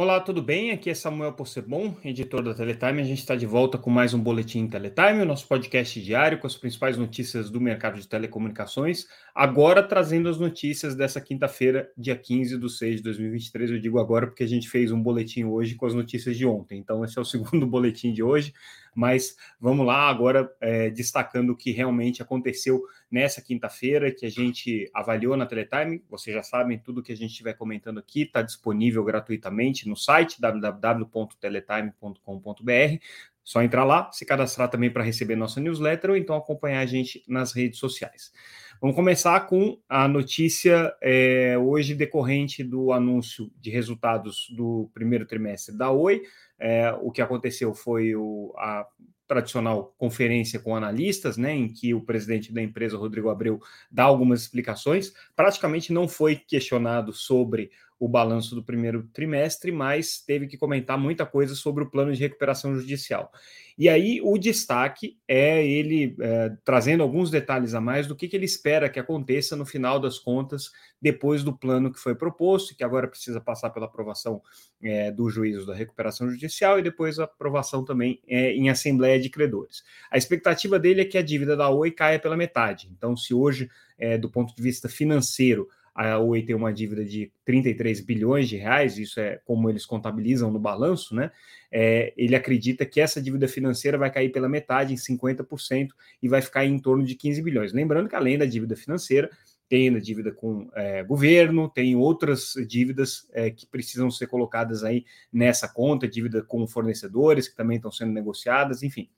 Olá, tudo bem? Aqui é Samuel Possebon, editor da Teletime. A gente está de volta com mais um Boletim Teletime, o nosso podcast diário com as principais notícias do mercado de telecomunicações. Agora trazendo as notícias dessa quinta-feira, dia 15 de 6 de 2023. Eu digo agora porque a gente fez um boletim hoje com as notícias de ontem. Então, esse é o segundo boletim de hoje. Mas vamos lá agora é, destacando o que realmente aconteceu nessa quinta-feira, que a gente avaliou na Teletime. Vocês já sabem, tudo que a gente estiver comentando aqui está disponível gratuitamente no site www.teletime.com.br. Só entrar lá, se cadastrar também para receber nossa newsletter ou então acompanhar a gente nas redes sociais. Vamos começar com a notícia é, hoje decorrente do anúncio de resultados do primeiro trimestre da Oi. É, o que aconteceu foi o, a tradicional conferência com analistas, né, em que o presidente da empresa, Rodrigo Abreu, dá algumas explicações. Praticamente não foi questionado sobre o balanço do primeiro trimestre, mas teve que comentar muita coisa sobre o plano de recuperação judicial. E aí o destaque é ele é, trazendo alguns detalhes a mais do que, que ele espera que aconteça no final das contas, depois do plano que foi proposto, que agora precisa passar pela aprovação é, do juízo da recuperação judicial e depois a aprovação também é, em assembleia de credores. A expectativa dele é que a dívida da Oi caia pela metade. Então, se hoje, é, do ponto de vista financeiro, a Oi tem uma dívida de 33 bilhões de reais, isso é como eles contabilizam no balanço, né? É, ele acredita que essa dívida financeira vai cair pela metade, em 50%, e vai ficar em torno de 15 bilhões. Lembrando que além da dívida financeira, tem a dívida com é, governo, tem outras dívidas é, que precisam ser colocadas aí nessa conta, dívida com fornecedores que também estão sendo negociadas, enfim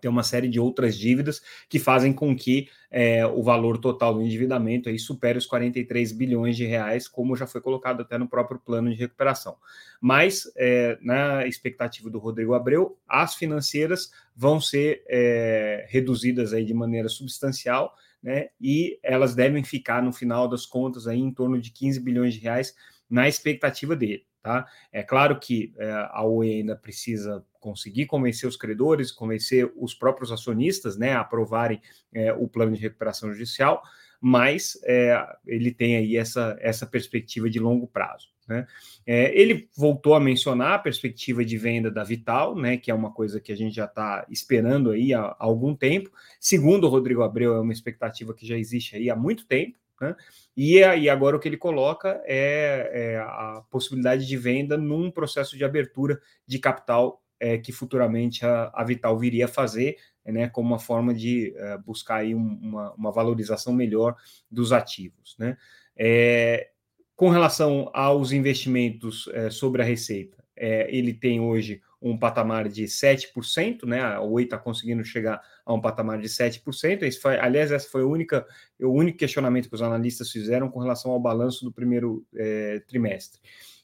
tem uma série de outras dívidas que fazem com que é, o valor total do endividamento aí supere os 43 bilhões de reais, como já foi colocado até no próprio plano de recuperação. Mas, é, na expectativa do Rodrigo Abreu, as financeiras vão ser é, reduzidas aí de maneira substancial, né, e elas devem ficar, no final das contas, aí, em torno de 15 bilhões de reais, na expectativa dele. Tá? É claro que é, a Oi ainda precisa conseguir convencer os credores, convencer os próprios acionistas né, a aprovarem é, o plano de recuperação judicial, mas é, ele tem aí essa, essa perspectiva de longo prazo. Né? É, ele voltou a mencionar a perspectiva de venda da Vital, né, que é uma coisa que a gente já está esperando aí há, há, algum tempo. Segundo o Rodrigo Abreu, é uma expectativa que já existe aí há muito tempo. Né? E aí agora o que ele coloca é, é, a possibilidade de venda num processo de abertura de capital é, que futuramente a, a, Vital viria a fazer, né, como uma forma de é, buscar aí um, uma, uma, valorização melhor dos ativos. Né? É, com relação aos investimentos é, sobre a receita, ele tem hoje um patamar de 7%, né? A Oi está conseguindo chegar a um patamar de 7%. Esse foi, aliás, esse foi a única, o único questionamento que os analistas fizeram com relação ao balanço do primeiro é, trimestre.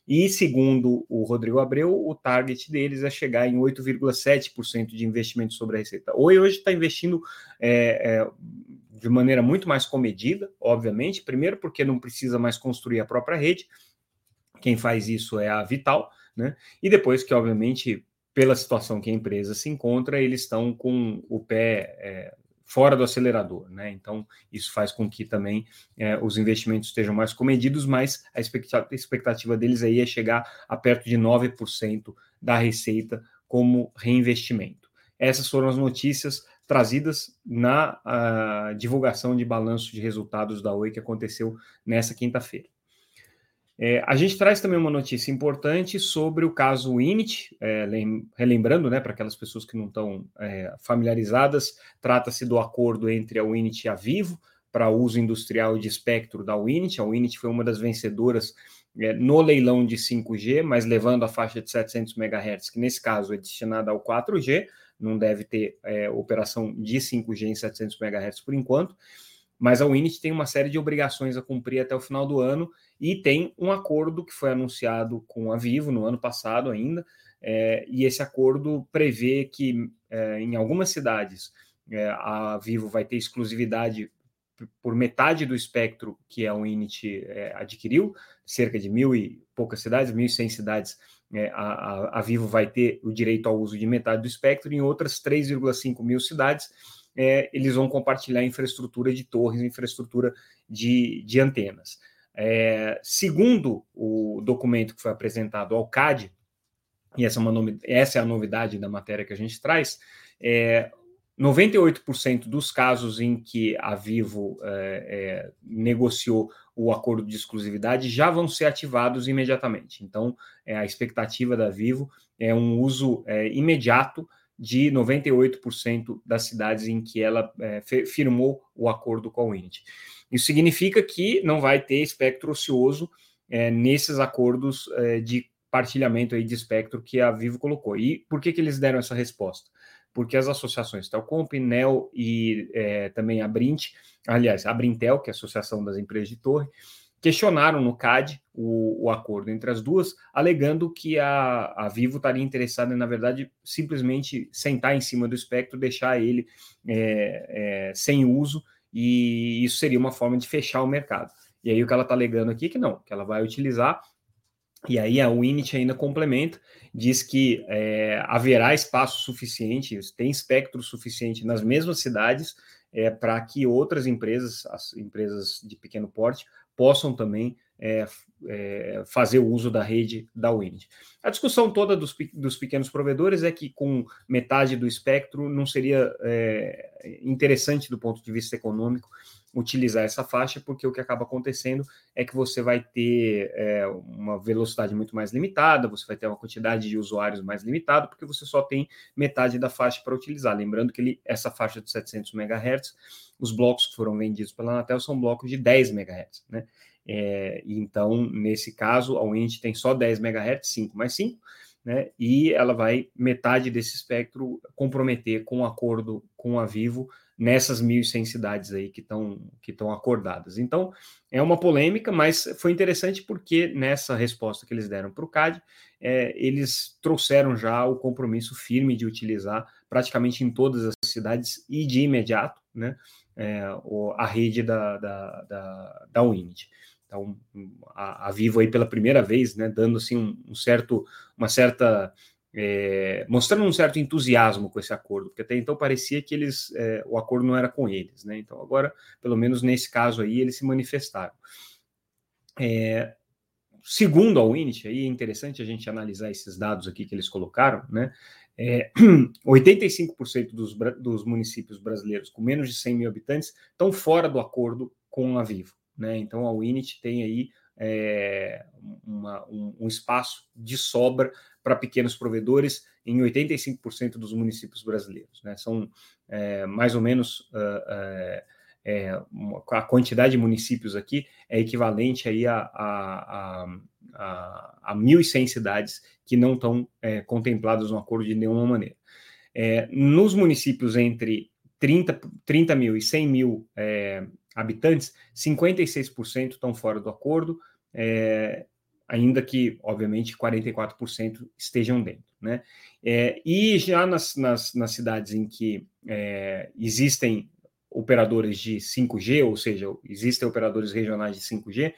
E segundo o Rodrigo Abreu, o target deles é chegar em 8,7% de investimento sobre a receita. Oi hoje está investindo é, é, de maneira muito mais comedida, obviamente. Primeiro, porque não precisa mais construir a própria rede. Quem faz isso é a Vital, né? E depois que, obviamente, pela situação que a empresa se encontra, eles estão com o pé é, fora do acelerador, né? Então, isso faz com que também é, os investimentos estejam mais comedidos, mas a expectativa deles aí é chegar a perto de 9% da receita como reinvestimento. Essas foram as notícias trazidas na divulgação de balanço de resultados da Oi que aconteceu nessa quinta-feira. É, a gente traz também uma notícia importante sobre o caso Init, é, relembrando, né, para aquelas pessoas que não estão é, familiarizadas, trata-se do acordo entre a Winit e a Vivo para uso industrial de espectro da Winit. A Winit foi uma das vencedoras é, no leilão de 5G, mas levando a faixa de 700 MHz, que nesse caso é destinada ao 4G, não deve ter é, operação de 5G em 700 MHz por enquanto mas a Winit tem uma série de obrigações a cumprir até o final do ano e tem um acordo que foi anunciado com a Vivo no ano passado ainda, é, e esse acordo prevê que é, em algumas cidades é, a Vivo vai ter exclusividade por metade do espectro que a Winit é, adquiriu, cerca de mil e poucas cidades, 1.100 cidades, é, a, a, a Vivo vai ter o direito ao uso de metade do espectro, em outras 3,5 mil cidades é, eles vão compartilhar infraestrutura de torres, infraestrutura de, de antenas. É, segundo o documento que foi apresentado ao CAD, e essa é, uma, essa é a novidade da matéria que a gente traz, é, 98% dos casos em que a Vivo é, é, negociou o acordo de exclusividade já vão ser ativados imediatamente. Então, é, a expectativa da Vivo é um uso é, imediato de 98% das cidades em que ela é, firmou o acordo com a Unity. Isso significa que não vai ter espectro ocioso é, nesses acordos de partilhamento aí de espectro que a Vivo colocou. E por que, que eles deram essa resposta? porque as associações Telcomp, NEL e é, também a Brint, aliás, a Brintel, que é a Associação das Empresas de Torre, questionaram no CAD o, o acordo entre as duas, alegando que a, a Vivo estaria interessada na verdade, simplesmente sentar em cima do espectro, deixar ele é, é, sem uso, e isso seria uma forma de fechar o mercado. E aí o que ela está alegando aqui é que não, que ela vai utilizar e aí a Winit ainda complementa, diz que é, haverá espaço suficiente, tem espectro suficiente nas mesmas cidades é, para que outras empresas, as empresas de pequeno porte, possam também é, é, fazer o uso da rede da Wind. A discussão toda dos, dos, pequenos provedores é que com metade do espectro não seria é, interessante do ponto de vista econômico utilizar essa faixa, porque o que acaba acontecendo é que você vai ter é, uma velocidade muito mais limitada, você vai ter uma quantidade de usuários mais limitada, porque você só tem metade da faixa para utilizar. Lembrando que ele, essa faixa de 700 MHz, os blocos que foram vendidos pela Anatel são blocos de 10 MHz, né? É, então, nesse caso, a Wind tem só 10 MHz, 5 mais 5, né? E ela vai metade desse espectro comprometer com o acordo com a Vivo nessas 1.100 cidades aí que estão que estão acordadas. Então, é uma polêmica, mas foi interessante porque nessa resposta que eles deram para o CAD, é, eles trouxeram já o compromisso firme de utilizar praticamente em todas as cidades e de imediato né, é, a rede da, da, da, da. Então, a, a Vivo aí pela primeira vez, né, dando assim um, um certo, uma certa é, mostrando um certo entusiasmo com esse acordo, porque até então parecia que eles é, o acordo não era com eles, né? Então agora, pelo menos nesse caso aí, eles se manifestaram. É, segundo a Winit, aí é interessante a gente analisar esses dados aqui que eles colocaram, né? É, 85% dos, dos municípios brasileiros com menos de 100 mil habitantes estão fora do acordo com a Vivo, né? Então a Winit tem aí é, uma, um, um, espaço de sobra para pequenos provedores em 85% dos municípios brasileiros. Né? São é, mais ou menos uh, é, uma, a quantidade de municípios aqui é equivalente aí a, a, a, a 1.100 cidades que não estão é, contempladas no acordo de nenhuma maneira. É, nos municípios entre 30, 30 mil e 100 mil é, habitantes, 56% estão fora do acordo, é, ainda que, obviamente, 44% estejam dentro. Né? É, e já nas, nas, nas, cidades em que é, existem operadores de 5G, ou seja, existem operadores regionais de 5G,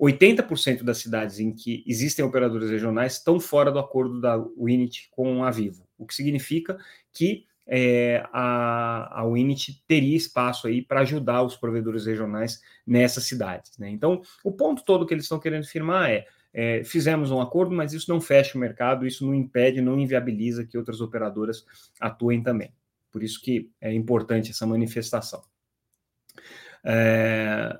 80% das cidades em que existem operadores regionais estão fora do acordo da Winit com a Vivo, o que significa que é, a, a Winit teria espaço aí para ajudar os provedores regionais nessas cidades. Né? Então, o ponto todo que eles estão querendo firmar é, é, fizemos um acordo, mas isso não fecha o mercado, isso não impede, não inviabiliza que outras operadoras atuem também. Por isso que é importante essa manifestação. É,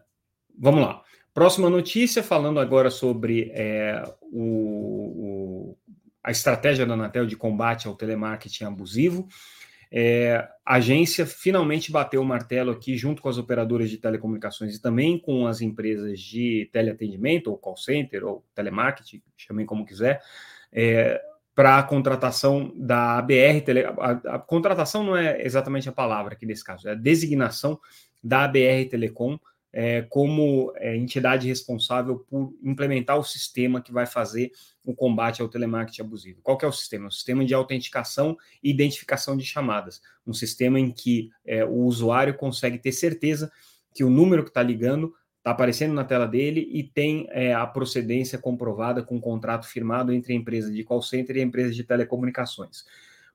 vamos lá. Próxima notícia, falando agora sobre é, o, o, a estratégia da Anatel de combate ao telemarketing abusivo. É, a agência finalmente bateu o martelo aqui, junto com as operadoras de telecomunicações e também com as empresas de teleatendimento, ou call center, ou telemarketing, chamem como quiser, é, para a contratação da ABR. Tele, a, a, contratação não é exatamente a palavra aqui nesse caso, é a designação da ABR Telecom é, como é, entidade responsável por implementar o sistema que vai fazer o combate ao telemarketing abusivo. Qual é o sistema? O sistema de autenticação e identificação de chamadas. Um sistema em que é, o usuário consegue ter certeza que o número que está ligando está aparecendo na tela dele e tem é, a procedência comprovada com um contrato firmado entre a empresa de call center e a empresa de telecomunicações.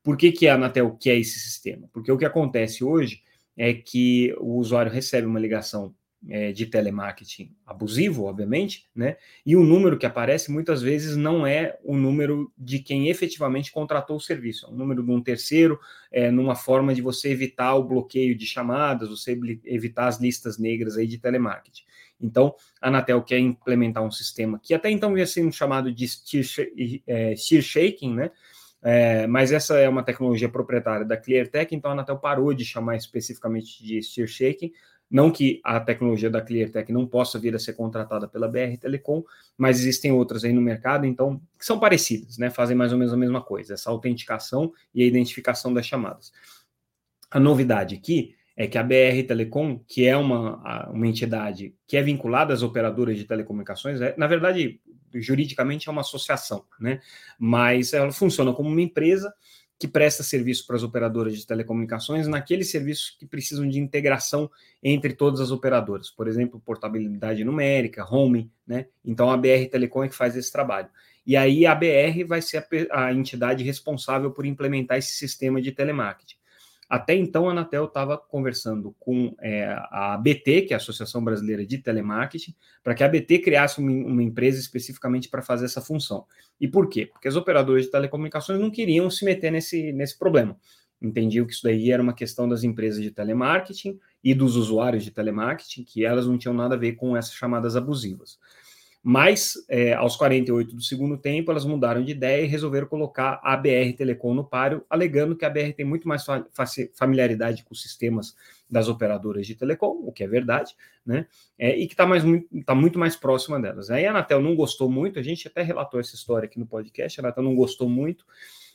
Por que, que a Anatel quer esse sistema? Porque o que acontece hoje é que o usuário recebe uma ligação é, de telemarketing abusivo, obviamente, né? E o número que aparece muitas vezes não é o número de quem efetivamente contratou o serviço, é um número de um terceiro, é, numa forma de você evitar o bloqueio de chamadas, você evitar as listas negras aí de telemarketing. Então, a Anatel quer implementar um sistema que até então ia ser chamado de steer, é, shaking, né? É, mas essa é uma tecnologia proprietária da ClearTech, então a Anatel parou de chamar especificamente de steer shaking, não que a tecnologia da ClearTech não possa vir a ser contratada pela BR Telecom, mas existem outras aí no mercado, então, que são parecidas, né? Fazem mais ou menos a mesma coisa, essa autenticação e a identificação das chamadas. A novidade aqui é que a BR Telecom, que é uma, uma entidade que é vinculada às operadoras de telecomunicações, é, na verdade, juridicamente é uma associação, né? Mas ela funciona como uma empresa que presta serviço para as operadoras de telecomunicações naqueles serviços que precisam de integração entre todas as operadoras, por exemplo, portabilidade numérica, home, né? Então a BR Telecom é que faz esse trabalho. E aí a BR vai ser a, a entidade responsável por implementar esse sistema de telemarketing. Até então, a Anatel estava conversando com é, a ABT, que é a Associação Brasileira de Telemarketing, para que a ABT criasse uma, uma empresa especificamente para fazer essa função. E por quê? Porque as operadoras de telecomunicações não queriam se meter nesse, nesse problema. Entendiam que isso daí era uma questão das empresas de telemarketing e dos usuários de telemarketing, que elas não tinham nada a ver com essas chamadas abusivas. Mas, é, aos 48 do segundo tempo, elas mudaram de ideia e resolveram colocar a BR Telecom no páreo, alegando que a BR tem muito mais familiaridade com os sistemas das operadoras de telecom, o que é verdade, né? É, e que está tá muito mais próxima delas. Aí a Anatel não gostou muito, a gente até relatou essa história aqui no podcast, a Anatel não gostou muito,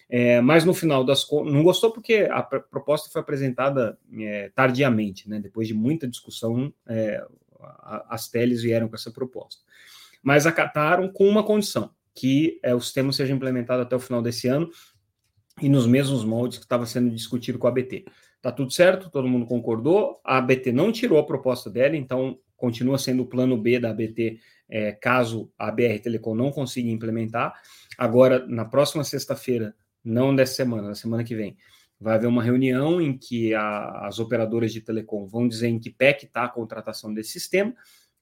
é, mas no final das contas, não gostou porque a proposta foi apresentada é, tardiamente, né? Depois de muita discussão, é, as teles vieram com essa proposta mas acataram com uma condição, que é, o sistema seja implementado até o final desse ano e nos mesmos moldes que estava sendo discutido com a ABT. Tá tudo certo, todo mundo concordou, a ABT não tirou a proposta dela, então continua sendo o plano B da ABT é, caso a BR Telecom não consiga implementar. Agora, na próxima sexta-feira, não dessa semana, na semana que vem, vai haver uma reunião em que a, as operadoras de telecom vão dizer em que pé que está a contratação desse sistema,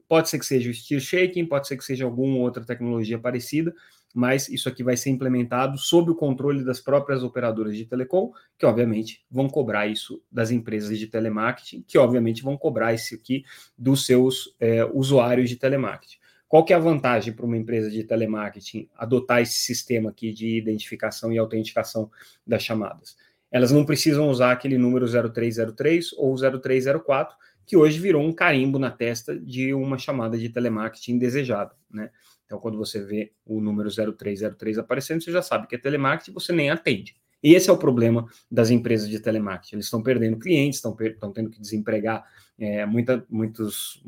Pode ser que seja o Steer Shaking, pode ser que seja alguma outra tecnologia parecida, mas isso aqui vai ser implementado sob o controle das próprias operadoras de telecom, que obviamente vão cobrar isso das empresas de telemarketing, que obviamente vão cobrar isso aqui dos seus é, usuários de telemarketing. Qual que é a vantagem para uma empresa de telemarketing adotar esse sistema aqui de identificação e autenticação das chamadas? Elas não precisam usar aquele número 0303 ou 0304, que hoje virou um carimbo na testa de uma chamada de telemarketing indesejada, né? Então, quando você vê o número 0303 aparecendo, você já sabe que é telemarketing, você nem atende. E esse é o problema das empresas de telemarketing. Eles estão perdendo clientes, estão, tendo que desempregar é, muita, muitos.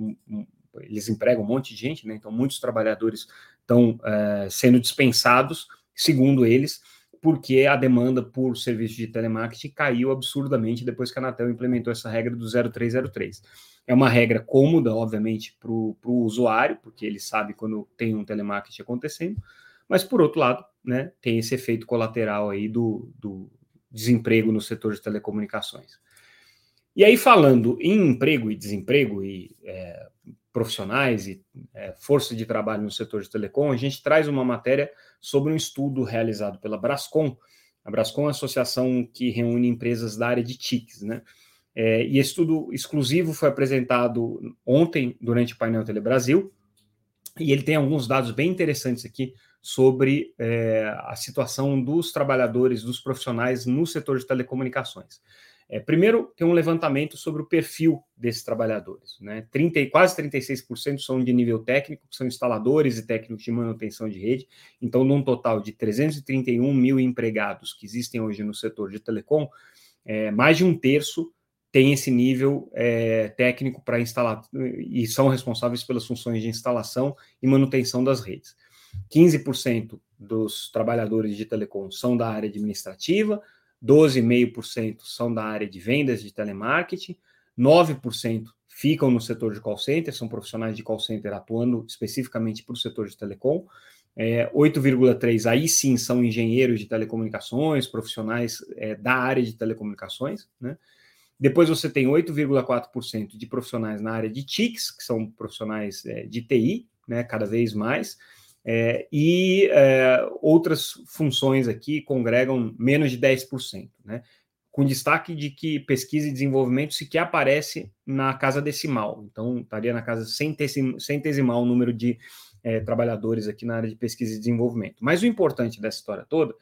Eles empregam um monte de gente, né? Então, muitos trabalhadores estão é, sendo dispensados, segundo eles, porque a demanda por serviço de telemarketing caiu absurdamente depois que a Anatel implementou essa regra do 0303. É uma regra cômoda, obviamente, para o usuário, porque ele sabe quando tem um telemarketing acontecendo, mas, por outro lado, né, tem esse efeito colateral aí do, do desemprego no setor de telecomunicações. E aí, falando em emprego e desemprego e é, profissionais e é, força de trabalho no setor de telecom, a gente traz uma matéria sobre um estudo realizado pela Brascom. A Brascom é uma associação que reúne empresas da área de TICs, né? É, e esse estudo exclusivo foi apresentado ontem durante o painel Telebrasil, e ele tem alguns dados bem interessantes aqui sobre é, a situação dos trabalhadores, dos profissionais no setor de telecomunicações. É, primeiro, tem um levantamento sobre o perfil desses trabalhadores. Né? 30, quase 36% são de nível técnico, são instaladores e técnicos de manutenção de rede. Então, num total de 331 mil empregados que existem hoje no setor de telecom, é, mais de um terço tem esse nível é, técnico para instalar e são responsáveis pelas funções de instalação e manutenção das redes. 15% dos trabalhadores de telecom são da área administrativa, 12,5% são da área de vendas de telemarketing, 9% ficam no setor de call center, são profissionais de call center atuando especificamente para o setor de telecom. É, 8,3% aí sim são engenheiros de telecomunicações, profissionais é, da área de telecomunicações, né? Depois você tem 8,4% de profissionais na área de TICs, que são profissionais é, de TI, né, cada vez mais, é, e é, outras funções aqui congregam menos de 10%, né? com destaque de que pesquisa e desenvolvimento sequer aparece na casa decimal, então estaria na casa centesimal o número de é, trabalhadores aqui na área de pesquisa e desenvolvimento. Mas o importante dessa história toda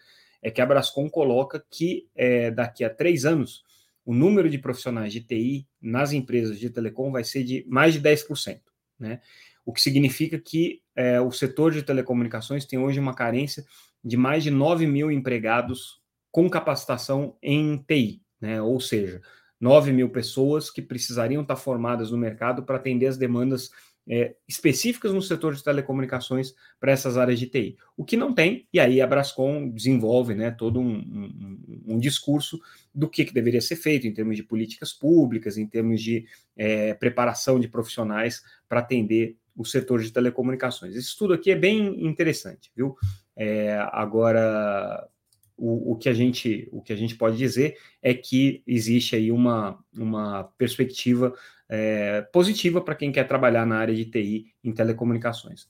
é que a Brascom coloca que é, daqui a três anos o número de profissionais de TI nas empresas de telecom vai ser de mais de 10%, né? O que significa que é, o setor de telecomunicações tem hoje uma carência de mais de 9 mil empregados com capacitação em TI, né? Ou seja, 9 mil pessoas que precisariam estar formadas no mercado para atender as demandas é, específicas no setor de telecomunicações para essas áreas de TI. O que não tem, e aí a Brascom desenvolve né, todo um, um, um discurso do que, que, deveria ser feito em termos de políticas públicas, em termos de é, preparação de profissionais para atender o setor de telecomunicações. Esse estudo aqui é bem interessante, viu? É, agora, o, o, que a gente, o que a gente pode dizer é que existe aí uma, uma perspectiva é, positiva para quem quer trabalhar na área de TI em telecomunicações.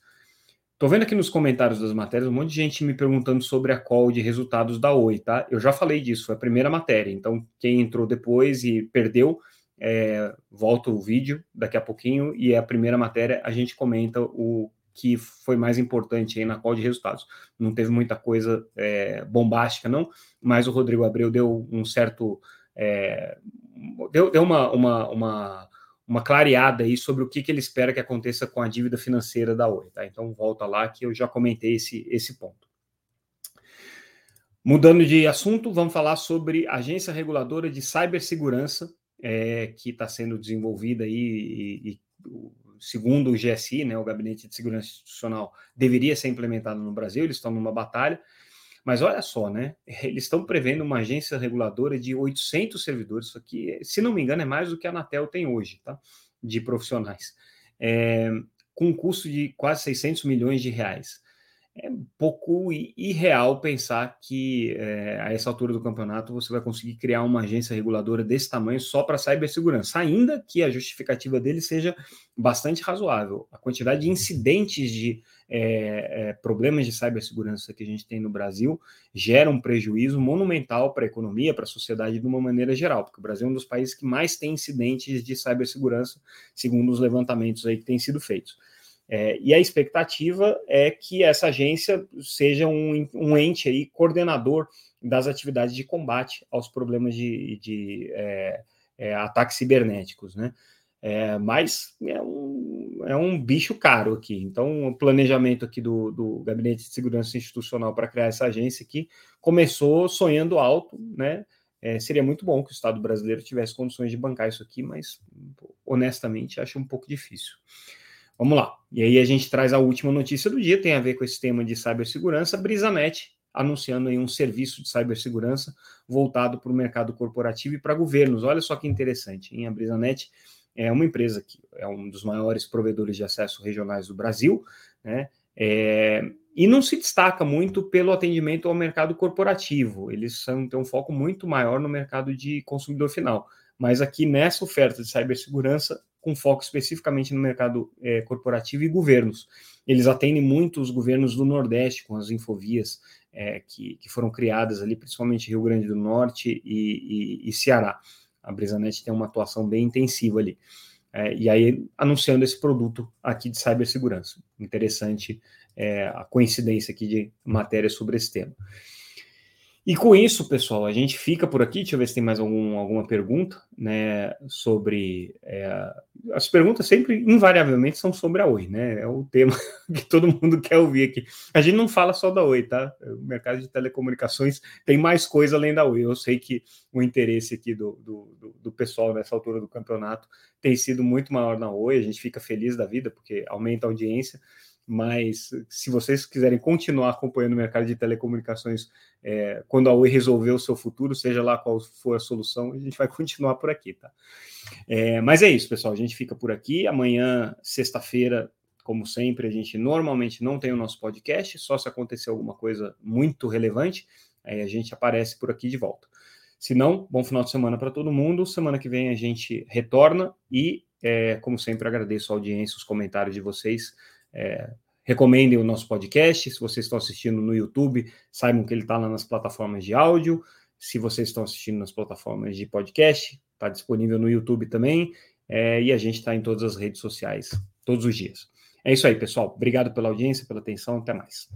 Estou vendo aqui nos comentários das matérias um monte de gente me perguntando sobre a call de resultados da Oi, tá? Eu já falei disso, foi a primeira matéria. Então, quem entrou depois e perdeu, é, volta o vídeo daqui a pouquinho e é a primeira matéria a gente comenta o que foi mais importante aí na call de resultados. Não teve muita coisa é, bombástica, não, mas o Rodrigo Abreu deu um certo. É, deu, deu uma, uma, uma uma clareada aí sobre o que, que ele espera que aconteça com a dívida financeira da Oi, tá? Então volta lá que eu já comentei esse, esse ponto. Mudando de assunto, vamos falar sobre agência reguladora de cibersegurança, é, que está sendo desenvolvida aí e, e, segundo o GSI, né, o Gabinete de Segurança Institucional, deveria ser implementado no Brasil, eles estão numa batalha, mas olha só, né? Eles estão prevendo uma agência reguladora de 800 servidores. Isso aqui, se não me engano, é mais do que a Anatel tem hoje, tá? De profissionais. É, com um custo de quase 600 milhões de reais é um pouco irreal pensar que é, a essa altura do campeonato você vai conseguir criar uma agência reguladora desse tamanho só para cibersegurança, ainda que a justificativa dele seja bastante razoável. A quantidade de incidentes de é, é, problemas de cibersegurança que a gente tem no Brasil gera um prejuízo monumental para a economia, para a sociedade de uma maneira geral, porque o Brasil é um dos países que mais tem incidentes de cibersegurança, segundo os levantamentos aí que têm sido feitos. É, e a expectativa é que essa agência seja um, um ente aí coordenador das atividades de combate aos problemas de, de é, é, ataques cibernéticos, né? É, mas é um, é um bicho caro aqui. Então, o planejamento aqui do, do Gabinete de Segurança Institucional para criar essa agência aqui começou sonhando alto, né? É, seria muito bom que o Estado brasileiro tivesse condições de bancar isso aqui, mas honestamente acho um pouco difícil. Vamos lá. E aí a gente traz a última notícia do dia, tem a ver com esse tema de cibersegurança. Brisanet anunciando aí um serviço de cibersegurança voltado para o mercado corporativo e para governos. Olha só que interessante, hein? A Brisanet é uma empresa que é um dos maiores provedores de acesso regionais do Brasil, né? É, e não se destaca muito pelo atendimento ao mercado corporativo. Eles são, têm um foco muito maior no mercado de consumidor final. Mas aqui nessa oferta de cibersegurança, com foco especificamente no mercado é, corporativo e governos. Eles atendem muito os governos do Nordeste, com as infovias é, que, que, foram criadas ali, principalmente Rio Grande do Norte e, e, e Ceará. A Brisanet tem uma atuação bem intensiva ali. É, e aí, anunciando esse produto aqui de cibersegurança. Interessante é, a coincidência aqui de matéria sobre esse tema. E com isso, pessoal, a gente fica por aqui. Deixa eu ver se tem mais algum, alguma pergunta, né? Sobre. É, as perguntas sempre, invariavelmente, são sobre a Oi, né? É o tema que todo mundo quer ouvir aqui. A gente não fala só da Oi, tá? O mercado de telecomunicações tem mais coisa além da Oi. Eu sei que o interesse aqui do, do, do pessoal nessa altura do campeonato tem sido muito maior na Oi. A gente fica feliz da vida, porque aumenta a audiência mas se vocês quiserem continuar acompanhando o mercado de telecomunicações é, quando a Oi resolver o seu futuro, seja lá qual for a solução, a gente vai continuar por aqui, tá? É, mas é isso, pessoal, a gente fica por aqui. Amanhã, sexta-feira, como sempre, a gente normalmente não tem o nosso podcast, só se acontecer alguma coisa muito relevante, aí a gente aparece por aqui de volta. Se não, bom final de semana para todo mundo. Semana que vem a gente retorna e, é, como sempre, agradeço a audiência, os comentários de vocês. É, recomendem o nosso podcast. Se vocês estão assistindo no YouTube, saibam que ele está lá nas plataformas de áudio. Se vocês estão assistindo nas plataformas de podcast, está disponível no YouTube também. É, e a gente está em todas as redes sociais, todos os dias. É isso aí, pessoal. Obrigado pela audiência, pela atenção. Até mais.